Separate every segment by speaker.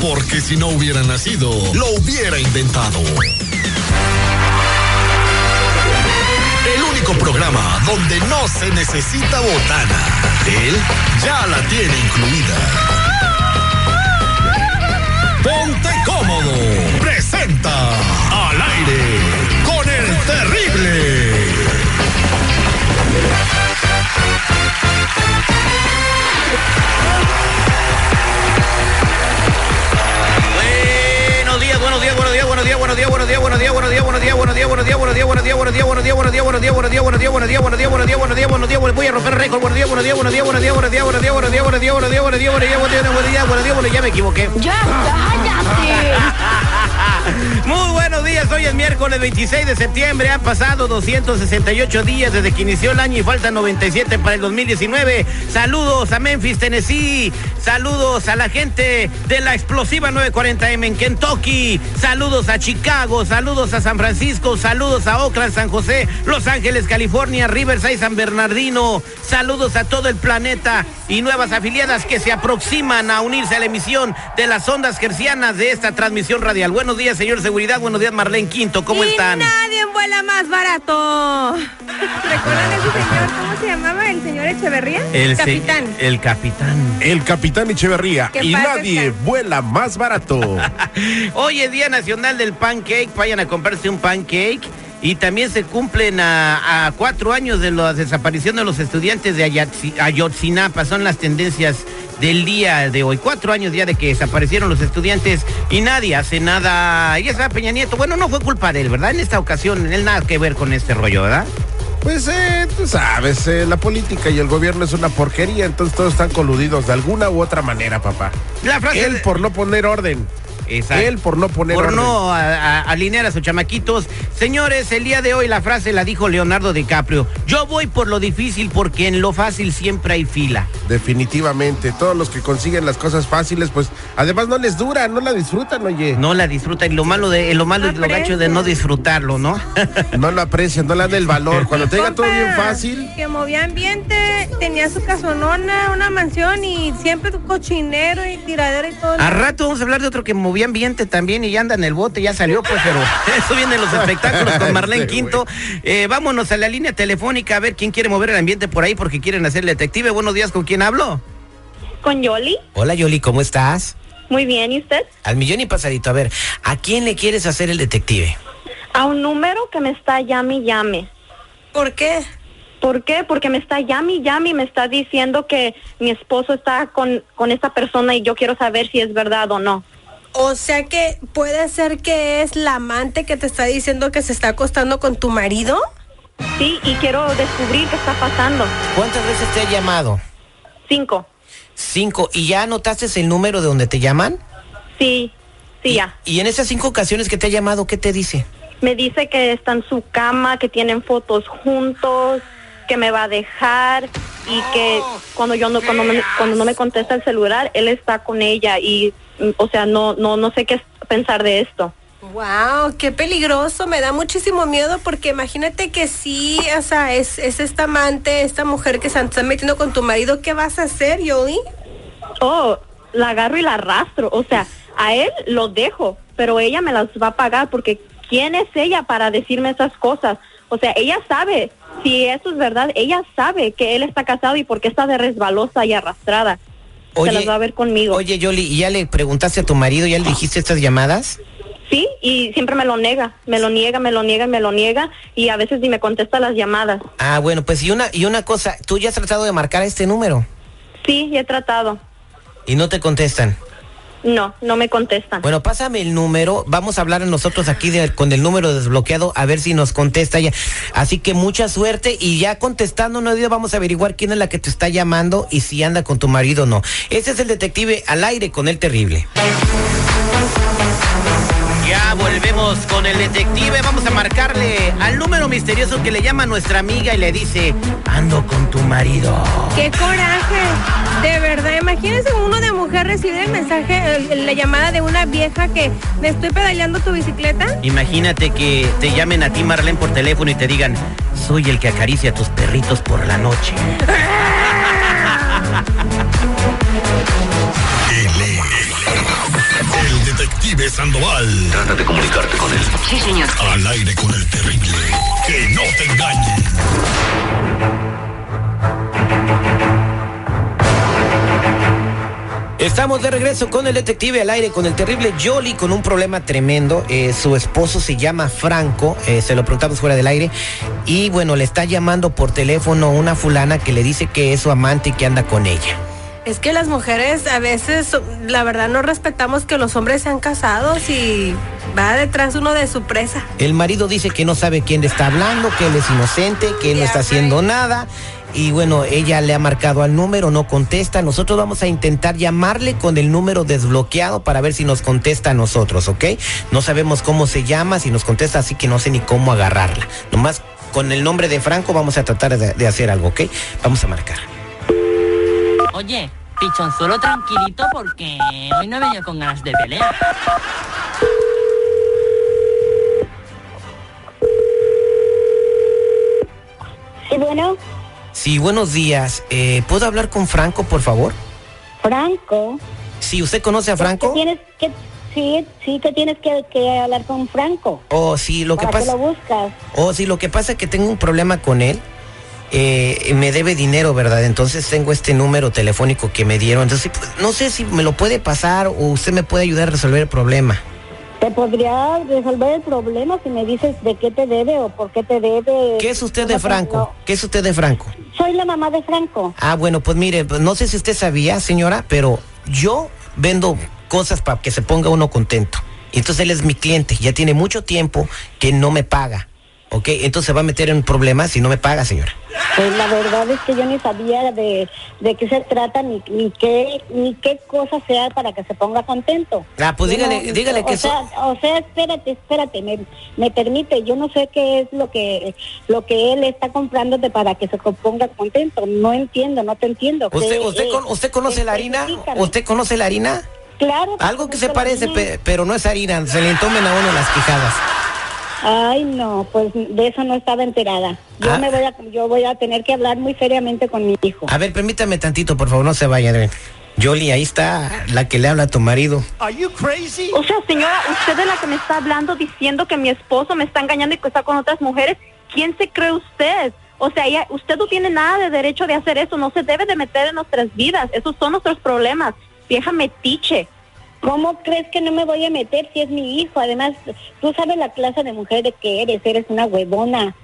Speaker 1: Porque si no hubiera nacido, lo hubiera inventado. El único programa donde no se necesita botana. Él ya la tiene incluida. Ponte cómodo. Presenta
Speaker 2: buenos días, buenos días, buenos días, buenos días, buenos días, buenos días, buenos días, buenos días, buenos días, buenos días, buenos días, buenos días, buenos días, buenos días, buenos días, buenos días, voy a romper récord, buenos días, buenos días, buenos días, buenos días, buenos días, buenos días, buenos días, buenos días, buenos días, buenos días, buenos días, buenos días, buenos días, buenos días, buenos ya me equivoqué.
Speaker 3: Ya, cállate.
Speaker 2: Muy buenos días, hoy es miércoles 26 de septiembre, han pasado 268 días desde que inició el año y faltan 97 para el 2019. Saludos a Memphis, Tennessee, saludos a la gente de la explosiva 940M en Kentucky, saludos a Chicago, saludos a San Francisco, saludos a Oakland, San José, Los Ángeles, California, Riverside, San Bernardino, saludos a todo el planeta y nuevas afiliadas que se aproximan a unirse a la emisión de las ondas gercianas de esta transmisión radial. Buenos días, señor Seguridad, buenos días, Marlene Quinto, ¿cómo
Speaker 3: y
Speaker 2: están?
Speaker 3: nadie vuela más barato. ¿Recuerdan ese señor? ¿Cómo se llamaba? ¿El señor Echeverría?
Speaker 2: El se-
Speaker 3: capitán.
Speaker 2: el capitán.
Speaker 4: El capitán Echeverría.
Speaker 3: Que
Speaker 4: Y nadie vuela más barato.
Speaker 2: Hoy es Día Nacional del Pancake. Vayan a comprarse un pancake. Y también se cumplen a, a cuatro años de la desaparición de los estudiantes de Ayatzi- Ayotzinapa. Son las tendencias del día de hoy. Cuatro años ya de que desaparecieron los estudiantes y nadie hace nada. Y esa Peña Nieto, bueno, no fue culpa de él, ¿verdad? En esta ocasión, él nada que ver con este rollo, ¿verdad?
Speaker 4: Pues eh, tú sabes, eh, la política y el gobierno es una porquería, entonces todos están coludidos de alguna u otra manera, papá.
Speaker 2: La frase
Speaker 4: Él
Speaker 2: de-
Speaker 4: por no poner orden.
Speaker 2: Exacto.
Speaker 4: Él por no poner
Speaker 2: por
Speaker 4: orden.
Speaker 2: no a- a- alinear a sus chamaquitos. Señores, el día de hoy la frase la dijo Leonardo DiCaprio. Yo voy por lo difícil porque en lo fácil siempre hay fila.
Speaker 4: Definitivamente, todos los que consiguen las cosas fáciles, pues además no les dura, no la disfrutan, oye.
Speaker 2: No la disfrutan y lo malo de lo malo es lo gacho de no disfrutarlo, ¿no?
Speaker 4: No lo aprecian, no le dan el valor. Cuando te diga todo bien fácil,
Speaker 3: Que movía ambiente, tenía su casonona, una mansión y siempre cochinero y tiradera y todo.
Speaker 2: A rato vamos a hablar de otro que movía ambiente también y ya anda en el bote, ya salió, pues, pero eso viene en los espectáculos con Marlene
Speaker 4: Sí,
Speaker 2: Quinto. Eh, vámonos a la línea telefónica a ver quién quiere mover el ambiente por ahí porque quieren hacer detective. Buenos días, ¿con quién hablo?
Speaker 5: con Yoli.
Speaker 2: Hola Yoli, ¿cómo estás?
Speaker 5: Muy bien, ¿y usted?
Speaker 2: Al millón y pasadito. A ver, ¿a quién le quieres hacer el detective?
Speaker 5: A un número que me está llame y llame.
Speaker 3: ¿Por qué?
Speaker 5: ¿Por qué? Porque me está llame y llame y me está diciendo que mi esposo está con, con esta persona y yo quiero saber si es verdad o no.
Speaker 6: O sea que puede ser que es la amante que te está diciendo que se está acostando con tu marido.
Speaker 5: Sí, y quiero descubrir qué está pasando.
Speaker 2: ¿Cuántas veces te ha llamado?
Speaker 5: Cinco.
Speaker 2: Cinco. ¿Y ya anotaste el número de donde te llaman?
Speaker 5: Sí, sí, ya.
Speaker 2: ¿Y en esas cinco ocasiones que te ha llamado, qué te dice?
Speaker 5: Me dice que está en su cama, que tienen fotos juntos, que me va a dejar y que cuando yo no cuando, me- cuando no me contesta el celular, él está con ella y o sea, no no no sé qué pensar de esto.
Speaker 6: Wow, qué peligroso, me da muchísimo miedo porque imagínate que sí, o sea, es, es esta amante, esta mujer que se está metiendo con tu marido, ¿qué vas a hacer, Yoli?
Speaker 5: Oh, la agarro y la arrastro, o sea, a él lo dejo, pero ella me las va a pagar porque ¿quién es ella para decirme esas cosas? O sea, ella sabe, si eso es verdad, ella sabe que él está casado y por qué está de resbalosa y arrastrada. Se las va a ver conmigo.
Speaker 2: Oye, Yoli, ¿y ya le preguntaste a tu marido, ya le dijiste estas llamadas?
Speaker 5: Sí, y siempre me lo nega, me lo niega, me lo niega, me lo niega y a veces ni me contesta las llamadas.
Speaker 2: Ah, bueno, pues y una, y una cosa, ¿tú ya has tratado de marcar este número?
Speaker 5: Sí, he tratado.
Speaker 2: Y no te contestan.
Speaker 5: No, no me contestan.
Speaker 2: Bueno, pásame el número, vamos a hablar nosotros aquí de- con el número desbloqueado a ver si nos contesta ella. Así que mucha suerte y ya contestando no vamos a averiguar quién es la que te está llamando y si anda con tu marido o no. Ese es el detective al aire con el terrible.
Speaker 7: Ya volvemos con el detective. Vamos a marcarle al número misterioso que le llama a nuestra amiga y le dice, ando con tu marido.
Speaker 6: ¡Qué coraje! De verdad, imagínense uno de mujer recibir el mensaje, la llamada de una vieja que me estoy pedaleando tu bicicleta.
Speaker 7: Imagínate que te llamen a ti, Marlene, por teléfono y te digan, soy el que acaricia a tus perritos por la noche.
Speaker 1: El detective Sandoval. Trata de comunicarte con él.
Speaker 8: Sí, señor.
Speaker 1: Al aire con el terrible. Que no te engañen.
Speaker 2: Estamos de regreso con el detective al aire, con el terrible Jolly, con un problema tremendo. Eh, su esposo se llama Franco, eh, se lo preguntamos fuera del aire. Y bueno, le está llamando por teléfono una fulana que le dice que es su amante y que anda con ella.
Speaker 9: Es que las mujeres a veces, la verdad, no respetamos que los hombres sean casados y va detrás uno de su presa.
Speaker 2: El marido dice que no sabe quién le está hablando, que él es inocente, que él no está haciendo nada. Y bueno, ella le ha marcado al número, no contesta. Nosotros vamos a intentar llamarle con el número desbloqueado para ver si nos contesta a nosotros, ¿ok? No sabemos cómo se llama, si nos contesta, así que no sé ni cómo agarrarla. Nomás con el nombre de Franco vamos a tratar de, de hacer algo, ¿ok? Vamos a marcar.
Speaker 8: Oye, pichonzuelo tranquilito porque hoy no he venido con ganas de pelear.
Speaker 10: Sí, bueno,
Speaker 2: Sí, buenos días. Eh, ¿Puedo hablar con Franco, por favor?
Speaker 10: Franco.
Speaker 2: Sí, ¿usted conoce a Franco?
Speaker 10: ¿Qué tienes que, sí, sí, que tienes que, que hablar con Franco.
Speaker 2: Oh, sí, lo que
Speaker 10: ¿Para qué
Speaker 2: pasa...
Speaker 10: lo buscas?
Speaker 2: Oh, sí, lo que pasa es que tengo un problema con él. Eh, me debe dinero, ¿verdad? Entonces tengo este número telefónico que me dieron. Entonces, pues, no sé si me lo puede pasar o usted me puede ayudar a resolver el problema.
Speaker 10: Te podría resolver el problema si me dices de qué te debe o por qué te debe.
Speaker 2: ¿Qué es usted de Franco?
Speaker 10: no.
Speaker 2: ¿Qué es usted de Franco?
Speaker 10: Soy la mamá de Franco.
Speaker 2: Ah, bueno, pues mire, pues, no sé si usted sabía, señora, pero yo vendo cosas para que se ponga uno contento. Entonces él es mi cliente, ya tiene mucho tiempo que no me paga. ¿Ok? Entonces se va a meter en un problema si no me paga, señora.
Speaker 10: Pues la verdad es que yo ni sabía de, de qué se trata ni, ni qué ni qué cosa sea para que se ponga contento.
Speaker 2: Ah, pues dígale,
Speaker 10: no-
Speaker 2: dígale
Speaker 10: o
Speaker 2: que
Speaker 10: sea,
Speaker 2: eso.
Speaker 10: o sea, espérate, espérate, me, me permite, yo no sé qué es lo que lo que él está comprándote para que se ponga contento. No entiendo, no te entiendo.
Speaker 2: ¿Usted,
Speaker 10: ¿Qué
Speaker 2: usted, con- usted conoce la harina?
Speaker 10: Específicame.
Speaker 2: ¿Usted conoce la harina?
Speaker 10: Claro.
Speaker 2: Algo que se parece,
Speaker 10: harina.
Speaker 2: pe- pero no es harina, se le tomen a uno las quijadas.
Speaker 10: Ay, no, pues de eso no estaba enterada. Yo
Speaker 2: Ah.
Speaker 10: me voy a yo voy a tener que hablar muy seriamente con mi hijo.
Speaker 2: A ver, permítame tantito, por favor, no se vaya. ven. Yoli, ahí está la que le habla a tu marido.
Speaker 10: O sea, señora, usted es la que me está hablando diciendo que mi esposo me está engañando y que está con otras mujeres. ¿Quién se cree usted? O sea, ella- usted no tiene nada de derecho de hacer eso. No se debe de meter en nuestras vidas. Esos son nuestros problemas. Vieja metiche. ¿Cómo crees que no me voy a meter si es mi hijo? Además, tú sabes la clase de mujer de que eres. Eres una huevona.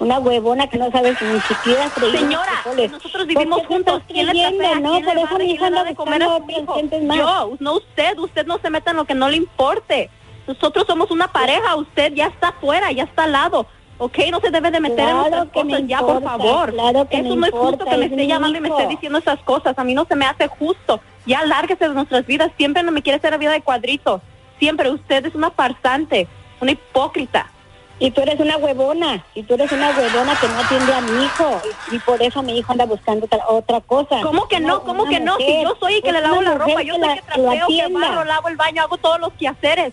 Speaker 10: Una huevona que no sabes ni siquiera unos
Speaker 5: Señora, nosotros vivimos
Speaker 10: ¿Por qué te
Speaker 5: juntos. ¿Quién le
Speaker 10: creyendo,
Speaker 5: trapea?
Speaker 10: no?
Speaker 5: ¿Quién
Speaker 10: Por
Speaker 5: le
Speaker 10: eso mi
Speaker 5: ¿Quién
Speaker 10: hija
Speaker 5: le
Speaker 10: anda
Speaker 5: da de comer a su
Speaker 10: más.
Speaker 5: Yo, no usted. Usted no se meta en lo que no le importe. Nosotros somos una pareja. Usted ya está afuera, ya está al lado. ¿Ok? No se debe de meter
Speaker 10: Claro
Speaker 5: en nuestras
Speaker 10: que
Speaker 5: cosas ya, por favor.
Speaker 10: claro que
Speaker 5: Eso no es justo que me
Speaker 10: es
Speaker 5: esté llamando y me esté diciendo esas cosas. A mí no se me hace justo. Ya lárguese de nuestras vidas. Siempre no me quiere hacer la vida de cuadritos. Siempre. Usted es una farsante, una hipócrita.
Speaker 10: Y tú eres una huevona, y tú eres una huevona que no atiende a mi hijo, y, y por eso mi hijo anda buscando otra, otra cosa.
Speaker 5: ¿Cómo que no? ¿Cómo que no? Si yo soy el que le lavo la ropa, yo soy el que trapeo, que barro, lavo el baño, hago todos los quehaceres.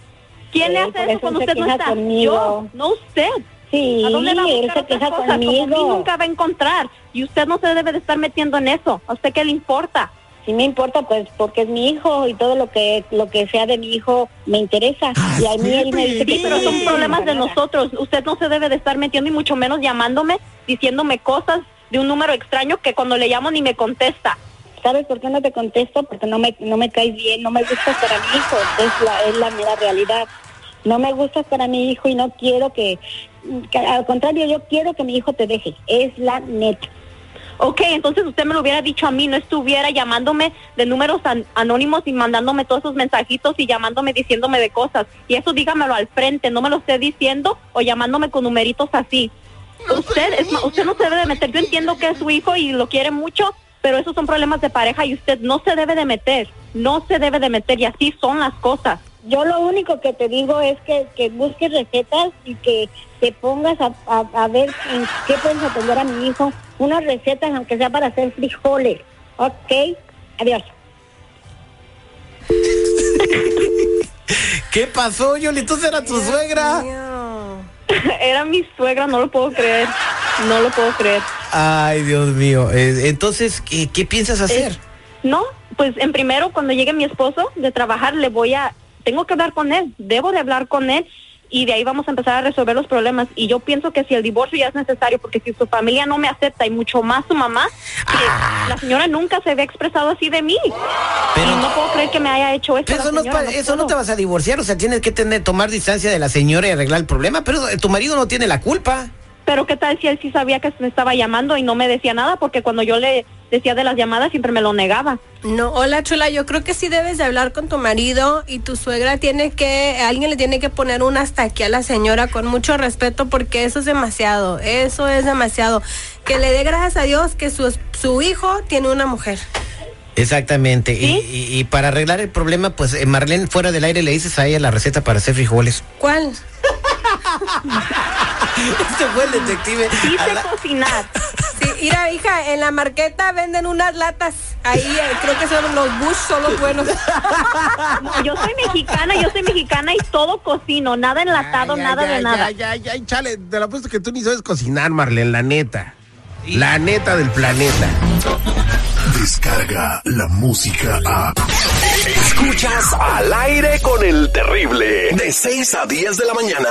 Speaker 5: ¿Quién le hace eso
Speaker 10: eso
Speaker 5: cuando usted no está?
Speaker 10: conmigo.
Speaker 5: Yo, no usted.
Speaker 10: Sí,
Speaker 5: ¿A dónde va a
Speaker 10: él
Speaker 5: buscar
Speaker 10: se queja
Speaker 5: cosas? Como a mí
Speaker 10: conmigo.
Speaker 5: nunca va a encontrar. Y usted no se debe de estar metiendo en eso. ¿A usted qué le importa?
Speaker 10: Si me importa, pues porque es mi hijo y todo lo que lo que sea de mi hijo me interesa. y a mí él me dice
Speaker 5: Sí, pero son problemas de nosotros. Usted no se debe de estar metiendo y mucho menos llamándome, diciéndome cosas de un número extraño que cuando le llamo ni me contesta.
Speaker 10: ¿Sabes por qué no te contesto? Porque no me, no me caes bien, no me gustas para mi hijo, es la, es la mera realidad. No me gustas para mi hijo y no quiero que, que- al contrario, yo quiero que mi hijo te deje, es la neta.
Speaker 5: Ok, entonces usted me lo hubiera dicho a mí, no estuviera llamándome de números an- anónimos y mandándome todos esos mensajitos y llamándome diciéndome de cosas. Y eso dígamelo al frente, no me lo esté diciendo o llamándome con numeritos así. Usted, es, usted no se debe de meter. Yo entiendo que es su hijo y lo quiere mucho, pero esos son problemas de pareja y usted no se debe de meter. No se debe de meter y así son las cosas.
Speaker 10: yo lo único que te digo es que, que busques recetas y que te pongas a, a- ver qué puedes atender a mi hijo. Unas recetas, aunque sea para hacer frijoles. Ok, adiós.
Speaker 2: ¿Qué pasó, Yoli? ¿Tú era tu suegra?
Speaker 5: Era mi suegra, no lo puedo creer. No lo puedo creer.
Speaker 2: Ay, Dios mío. Eh, entonces, ¿qué, qué piensas hacer?
Speaker 5: No, pues en primero cuando llegue mi esposo de trabajar le voy a, tengo que hablar con él, debo de hablar con él y de ahí vamos a empezar a resolver los problemas. Y yo pienso que si el divorcio ya es necesario, porque si su familia no me acepta y mucho más su mamá, que la señora nunca se había expresado así de mí. y no puedo creer que me haya hecho esto.
Speaker 2: Pero eso, no,
Speaker 5: señora, no
Speaker 2: eso no te vas a divorciar, o sea, tienes que tener, tomar distancia de la señora y arreglar el problema, pero eh, tu marido no tiene la culpa.
Speaker 5: Pero qué tal si él sí sabía que me estaba llamando y no me decía nada, porque cuando yo le decía de las llamadas siempre me lo negaba.
Speaker 6: No, hola chula, yo creo que sí debes de hablar con tu marido y tu suegra tiene que, alguien le tiene que poner un hasta aquí a la señora con mucho respeto porque eso es demasiado, eso es demasiado. Que le dé gracias a Dios que su, su hijo tiene una mujer.
Speaker 2: Exactamente. Y, y- y para arreglar el problema, pues eh, Marlene, fuera del aire le dices a ella la receta para hacer frijoles.
Speaker 6: ¿Cuál?
Speaker 2: Este fue el detective.
Speaker 5: Sí sé cocinar.
Speaker 6: Sí, mira, hija, en la marqueta venden unas latas. Ahí eh, creo que son los Bush, son los buenos.
Speaker 5: No, yo soy mexicana, yo soy mexicana y todo cocino, nada enlatado, nada de nada.
Speaker 4: Ya, ya, ya, chale, te lo apuesto que tú ni sabes cocinar, Marlene, la neta. La neta del planeta.
Speaker 11: Descarga la música a.
Speaker 12: Escuchas al aire con el terrible. De 6 a 10 de la mañana.